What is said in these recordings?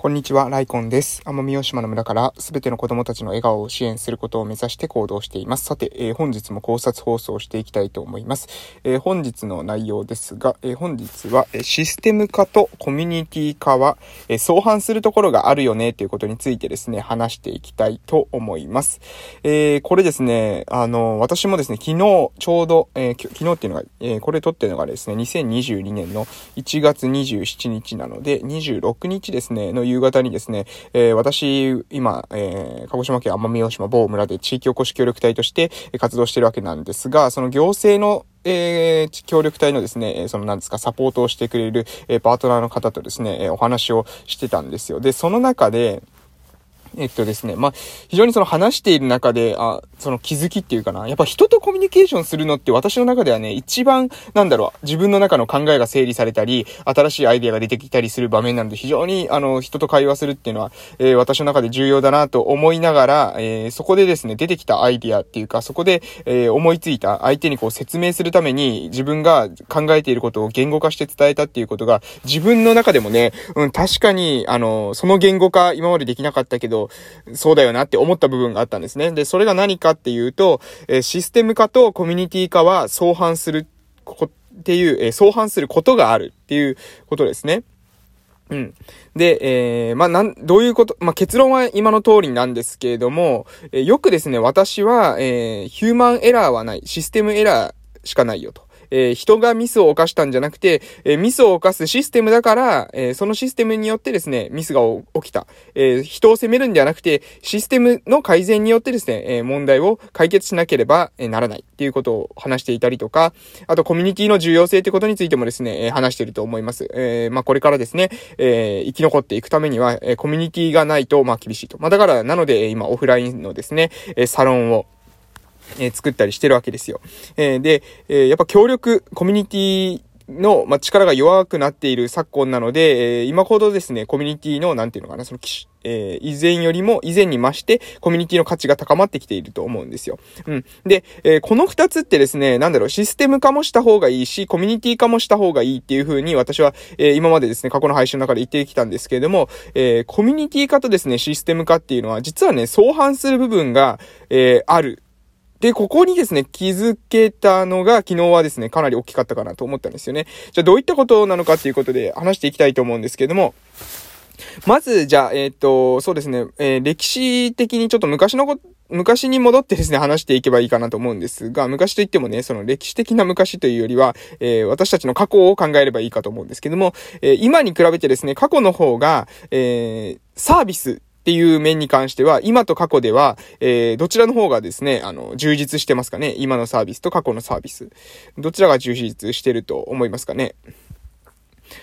こんにちは、ライコンです。奄美大島の村からすべての子供たちの笑顔を支援することを目指して行動しています。さて、えー、本日も考察放送していきたいと思います。えー、本日の内容ですが、えー、本日は、システム化とコミュニティ化は、え相反するところがあるよねということについてですね、話していきたいと思います。えこれですね、あの、私もですね、昨日ちょうど、え昨日っていうのが、えこれ撮ってるのがですね、2022年の1月27日なので、26日ですね、の夕方にですね、えー、私、今、えー、鹿児島県奄美大島某村で地域おこし協力隊として活動してるわけなんですが、その行政のえー、協力隊のですね、そのなんですか、サポートをしてくれる、えー、パートナーの方とですね、えー、お話をしてたんですよ。で、その中で、えっとですね、まあ、非常にその話している中で、あ、その気づきっていうかな。やっぱ人とコミュニケーションするのって私の中ではね、一番、なんだろう、自分の中の考えが整理されたり、新しいアイデアが出てきたりする場面なので、非常に、あの、人と会話するっていうのは、えー、私の中で重要だなと思いながら、えー、そこでですね、出てきたアイデアっていうか、そこで、えー、思いついた相手にこう説明するために、自分が考えていることを言語化して伝えたっていうことが、自分の中でもね、うん、確かに、あの、その言語化今までできなかったけど、そうだよなって思った部分があったんですね。で、それが何かっていうと、えシステム化とコミュニティ化は相反するっていう、え相反することがあるっていうことですね。うん。で、えー、まあ、なん、どういうこと、まあ、結論は今の通りなんですけれども、えー、よくですね、私は、えー、ヒューマンエラーはない、システムエラーしかないよと。えー、人がミスを犯したんじゃなくて、えー、ミスを犯すシステムだから、えー、そのシステムによってですね、ミスが起きた。え人を責めるんではなくて、システムの改善によってですね、え問題を解決しなければならないっていうことを話していたりとか、あとコミュニティの重要性ってことについてもですね、え話してると思います。えまあ、これからですね、え生き残っていくためには、えコミュニティがないと、まあ、厳しいと。まあ、だから、なので、今、オフラインのですね、えサロンを、え、作ったりしてるわけですよ。え、で、え、やっぱ協力、コミュニティの、まあ、力が弱くなっている昨今なので、えー、今ほどですね、コミュニティの、なんていうのかな、その、えー、以前よりも、以前に増して、コミュニティの価値が高まってきていると思うんですよ。うん。で、えー、この二つってですね、なんだろう、システム化もした方がいいし、コミュニティ化もした方がいいっていう風に、私は、えー、今までですね、過去の配信の中で言ってきたんですけれども、えー、コミュニティ化とですね、システム化っていうのは、実はね、相反する部分が、えー、ある。で、ここにですね、気づけたのが昨日はですね、かなり大きかったかなと思ったんですよね。じゃあどういったことなのかっていうことで話していきたいと思うんですけども、まず、じゃあ、えっ、ー、と、そうですね、えー、歴史的にちょっと昔のこと昔に戻ってですね、話していけばいいかなと思うんですが、昔といってもね、その歴史的な昔というよりは、えー、私たちの過去を考えればいいかと思うんですけども、え今に比べてですね、過去の方が、えサービスっていう面に関しては、今と過去では、えー、どちらの方がですね、あの、充実してますかね？今のサービスと過去のサービス。どちらが充実してると思いますかね？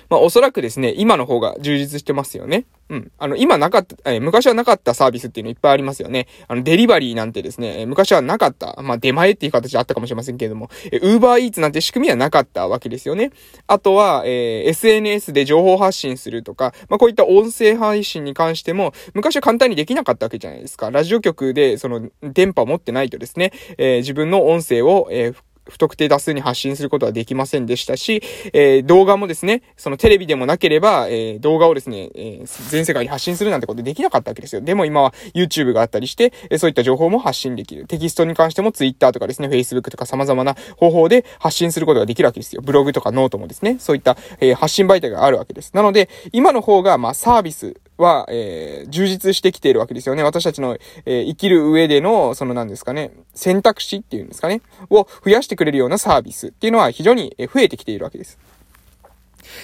まあ、おそらくですね、今の方が充実してますよね。うん。あの、今なかった、えー、昔はなかったサービスっていうのいっぱいありますよね。あの、デリバリーなんてですね、昔はなかった。まあ、出前っていう形であったかもしれませんけれども、えー、ウーバーイーツなんて仕組みはなかったわけですよね。あとは、えー、SNS で情報発信するとか、まあ、こういった音声配信に関しても、昔は簡単にできなかったわけじゃないですか。ラジオ局で、その、電波を持ってないとですね、えー、自分の音声を、えー、不特定多数に発信することはできませんでしたし、えー、動画もですね、そのテレビでもなければ、えー、動画をですね、えー、全世界に発信するなんてことできなかったわけですよ。でも今は YouTube があったりして、えそういった情報も発信できる。テキストに関しても Twitter とかですね、Facebook とか様々な方法で発信することができるわけですよ。ブログとかノートもですね、そういった、え発信媒体があるわけです。なので、今の方が、まあ、サービス、は、えー、充実してきているわけですよね。私たちの、えー、生きる上での、その何ですかね、選択肢っていうんですかね、を増やしてくれるようなサービスっていうのは非常に増えてきているわけです。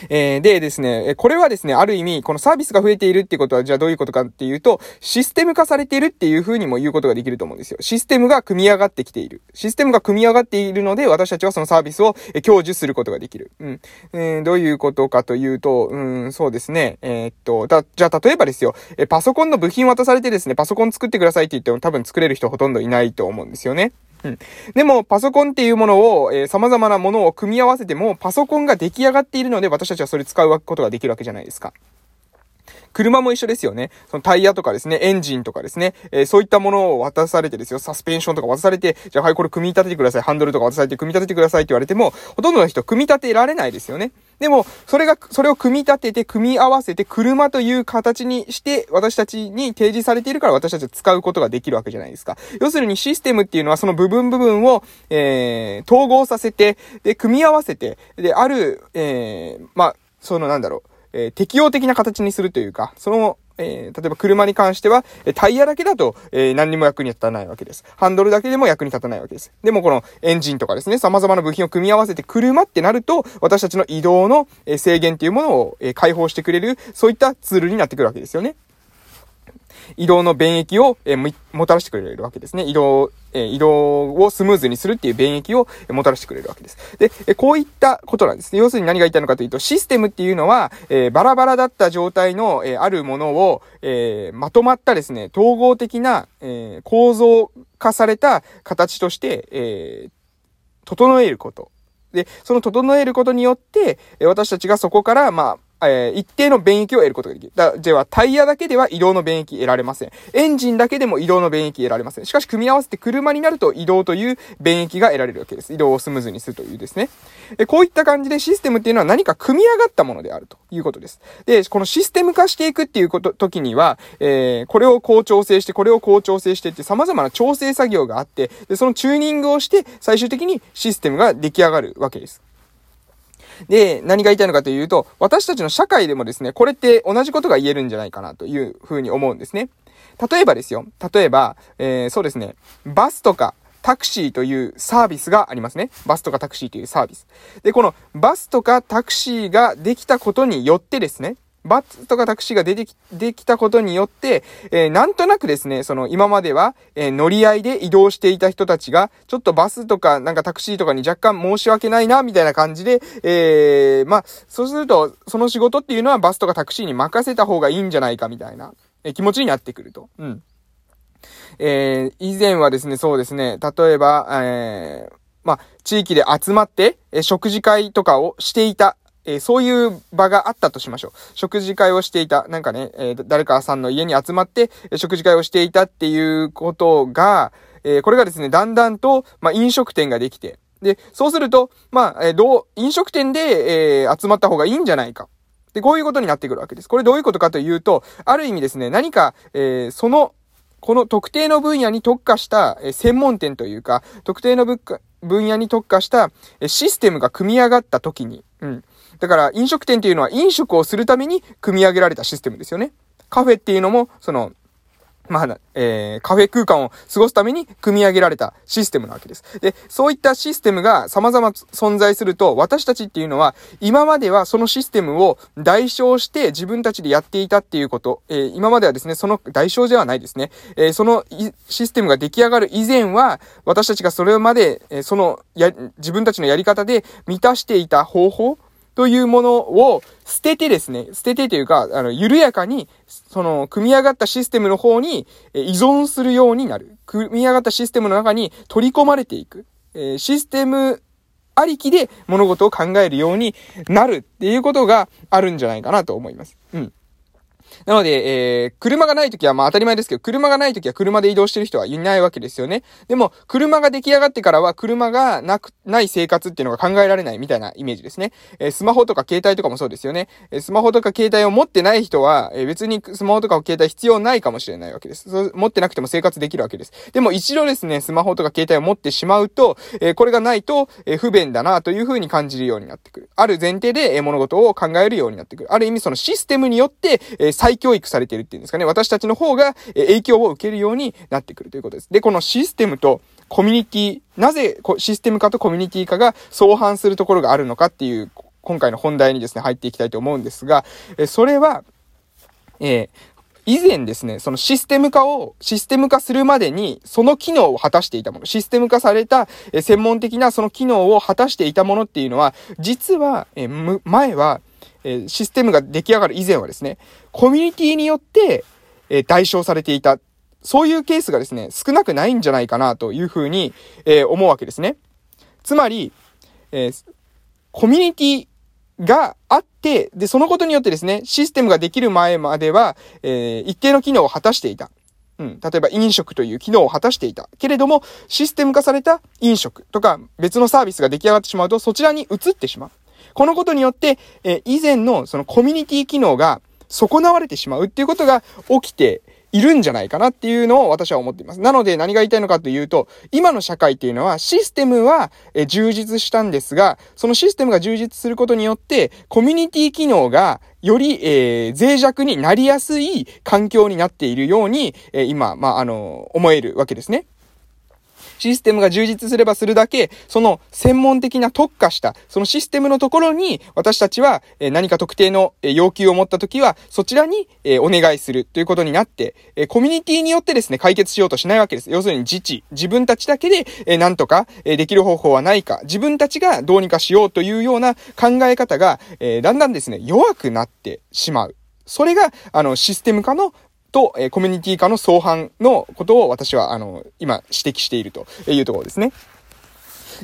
えー、でですね、これはですね、ある意味、このサービスが増えているっていうことは、じゃあどういうことかっていうと、システム化されているっていう風にも言うことができると思うんですよ。システムが組み上がってきている。システムが組み上がっているので、私たちはそのサービスを享受することができる。うん。えー、どういうことかというと、うん、そうですね。えー、っと、だ、じゃあ例えばですよ、え、パソコンの部品渡されてですね、パソコン作ってくださいって言っても多分作れる人ほとんどいないと思うんですよね。うん。でも、パソコンっていうものを、えー、様々なものを組み合わせても、パソコンが出来上がっているので、私たちはそれ使うことができるわけじゃないですか。車も一緒ですよね。そのタイヤとかですね、エンジンとかですね、えー、そういったものを渡されてですよ、サスペンションとか渡されて、じゃあはい、これ組み立ててください、ハンドルとか渡されて組み立ててくださいって言われても、ほとんどの人組み立てられないですよね。でも、それが、それを組み立てて、組み合わせて、車という形にして、私たちに提示されているから私たちは使うことができるわけじゃないですか。要するにシステムっていうのはその部分部分を、えー、統合させて、で、組み合わせて、で、ある、えー、まあ、そのなんだろう、えー、適応的な形にするというか、その、えー、例えば車に関しては、タイヤだけだと、えー、何にも役に立たないわけです。ハンドルだけでも役に立たないわけです。でもこのエンジンとかですね、様々な部品を組み合わせて車ってなると、私たちの移動の制限っていうものを解放してくれる、そういったツールになってくるわけですよね。移動の便益を、えー、もたらしてくれるわけですね。移動、えー、移動をスムーズにするっていう便益をもたらしてくれるわけです。で、えこういったことなんですね。要するに何が言いたいのかというと、システムっていうのは、え、バラバラだった状態の、えあるものを、えまとまったですね、統合的な、え構造化された形として、え整えること。で、その整えることによって、私たちがそこから、まあ、えー、一定の便益を得ることができる。だ、では、タイヤだけでは移動の便益得られません。エンジンだけでも移動の便益得られません。しかし、組み合わせて車になると移動という便益が得られるわけです。移動をスムーズにするというですね。でこういった感じでシステムっていうのは何か組み上がったものであるということです。で、このシステム化していくっていうこと、時には、えー、これをこう調整して、これをこう調整してって様々な調整作業があって、で、そのチューニングをして、最終的にシステムが出来上がるわけです。で、何が言いたいのかというと、私たちの社会でもですね、これって同じことが言えるんじゃないかなというふうに思うんですね。例えばですよ。例えば、えー、そうですね。バスとかタクシーというサービスがありますね。バスとかタクシーというサービス。で、このバスとかタクシーができたことによってですね、バスとかタクシーが出てき、できたことによって、えー、なんとなくですね、その今までは、えー、乗り合いで移動していた人たちが、ちょっとバスとかなんかタクシーとかに若干申し訳ないな、みたいな感じで、えー、まあ、そうすると、その仕事っていうのはバスとかタクシーに任せた方がいいんじゃないか、みたいな、えー、気持ちになってくると。うん。えー、以前はですね、そうですね、例えば、えー、まあ、地域で集まって、え食事会とかをしていたえー、そういう場があったとしましょう。食事会をしていた。なんかね、えー、誰かさんの家に集まって、食事会をしていたっていうことが、えー、これがですね、だんだんと、まあ、飲食店ができて、で、そうすると、まあ、えどう、飲食店で、え集まった方がいいんじゃないか。で、こういうことになってくるわけです。これどういうことかというと、ある意味ですね、何か、えその、この特定の分野に特化した、え専門店というか、特定の分野に特化した、えシステムが組み上がった時に、うん。だから飲食店っていうのは飲食をするために組み上げられたシステムですよね。カフェっていうのも、その、まあ、えー、カフェ空間を過ごすために組み上げられたシステムなわけです。で、そういったシステムが様々存在すると、私たちっていうのは、今まではそのシステムを代償して自分たちでやっていたっていうこと、えー、今まではですね、その代償ではないですね。えー、そのシステムが出来上がる以前は、私たちがそれまで、えそのや、自分たちのやり方で満たしていた方法、というものを捨ててですね、捨ててというか、あの、緩やかに、その、組み上がったシステムの方に依存するようになる。組み上がったシステムの中に取り込まれていく。え、システムありきで物事を考えるようになるっていうことがあるんじゃないかなと思います。うん。なので、えー、車がない時はまあ当たり前ですけど、車がない時は車で移動してる人はいないわけですよね。でも、車が出来上がってからは車がなく、ない生活っていうのが考えられないみたいなイメージですね。えー、スマホとか携帯とかもそうですよね。えー、スマホとか携帯を持ってない人は、えー、別にスマホとか携帯必要ないかもしれないわけです。そう持ってなくても生活できるわけです。でも一度ですね、スマホとか携帯を持ってしまうと、えー、これがないと、えー、不便だなというふうに感じるようになってくる。ある前提で、えー、物事を考えるようになってくる。ある意味そのシステムによって、えー、再教育されてるっていうんですかね。私たちの方が影響を受けるようになってくるということです。で、このシステムとコミュニティ、なぜシステム化とコミュニティ化が相反するところがあるのかっていう、今回の本題にですね、入っていきたいと思うんですが、それは、えー、以前ですね、そのシステム化を、システム化するまでに、その機能を果たしていたもの、システム化された、え専門的なその機能を果たしていたものっていうのは、実は、えむ前は、えシステムが出来上がる以前はですね、コミュニティによって、え代償されていた。そういうケースがですね、少なくないんじゃないかなというふうに、え思うわけですね。つまり、えコミュニティがあって、で、そのことによってですね、システムができる前までは、え、一定の機能を果たしていた。うん。例えば飲食という機能を果たしていた。けれども、システム化された飲食とか別のサービスが出来上がってしまうと、そちらに移ってしまう。このことによって、え以前のそのコミュニティ機能が損なわれてしまうっていうことが起きているんじゃないかなっていうのを私は思っています。なので何が言いたいのかというと、今の社会っていうのはシステムは充実したんですが、そのシステムが充実することによって、コミュニティ機能がより、えー、脆弱になりやすい環境になっているように、えー、今、まあ、あの、思えるわけですね。システムが充実すればするだけ、その専門的な特化した、そのシステムのところに、私たちは何か特定の要求を持ったときは、そちらにお願いするということになって、コミュニティによってですね、解決しようとしないわけです。要するに自治、自分たちだけで何とかできる方法はないか、自分たちがどうにかしようというような考え方が、だんだんですね、弱くなってしまう。それが、あの、システム化のと、えコミュニティ化の相反のことを私は、あの、今指摘しているというところですね。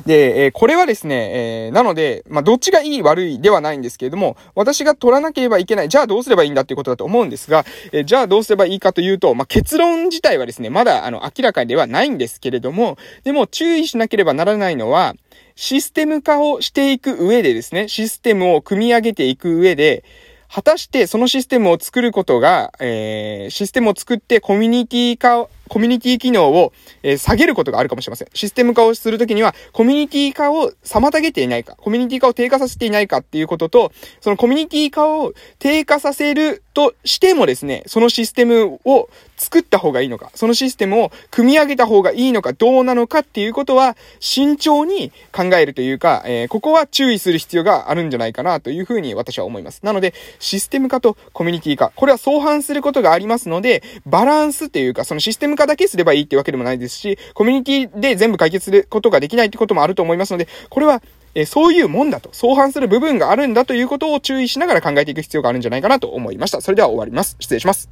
で、えー、これはですね、えー、なので、まあ、どっちがいい悪いではないんですけれども、私が取らなければいけない、じゃあどうすればいいんだっていうことだと思うんですが、えー、じゃあどうすればいいかというと、まあ、結論自体はですね、まだ、あの、明らかではないんですけれども、でも注意しなければならないのは、システム化をしていく上でですね、システムを組み上げていく上で、果たしてそのシステムを作ることが、えー、システムを作ってコミュニティ化コミュニティ機能を、え、下げることがあるかもしれません。システム化をするときには、コミュニティ化を妨げていないか、コミュニティ化を低下させていないかっていうことと、そのコミュニティ化を低下させるとしてもですね、そのシステムを作った方がいいのか、そのシステムを組み上げた方がいいのか、どうなのかっていうことは、慎重に考えるというか、えー、ここは注意する必要があるんじゃないかなというふうに私は思います。なので、システム化とコミュニティ化、これは相反することがありますので、バランスというか、そのシステム化だけすればいいっていうわけでもないですし、コミュニティで全部解決することができないってこともあると思いますので、これはえそういうもんだと、相反する部分があるんだということを注意しながら考えていく必要があるんじゃないかなと思いました。それでは終わります。失礼します。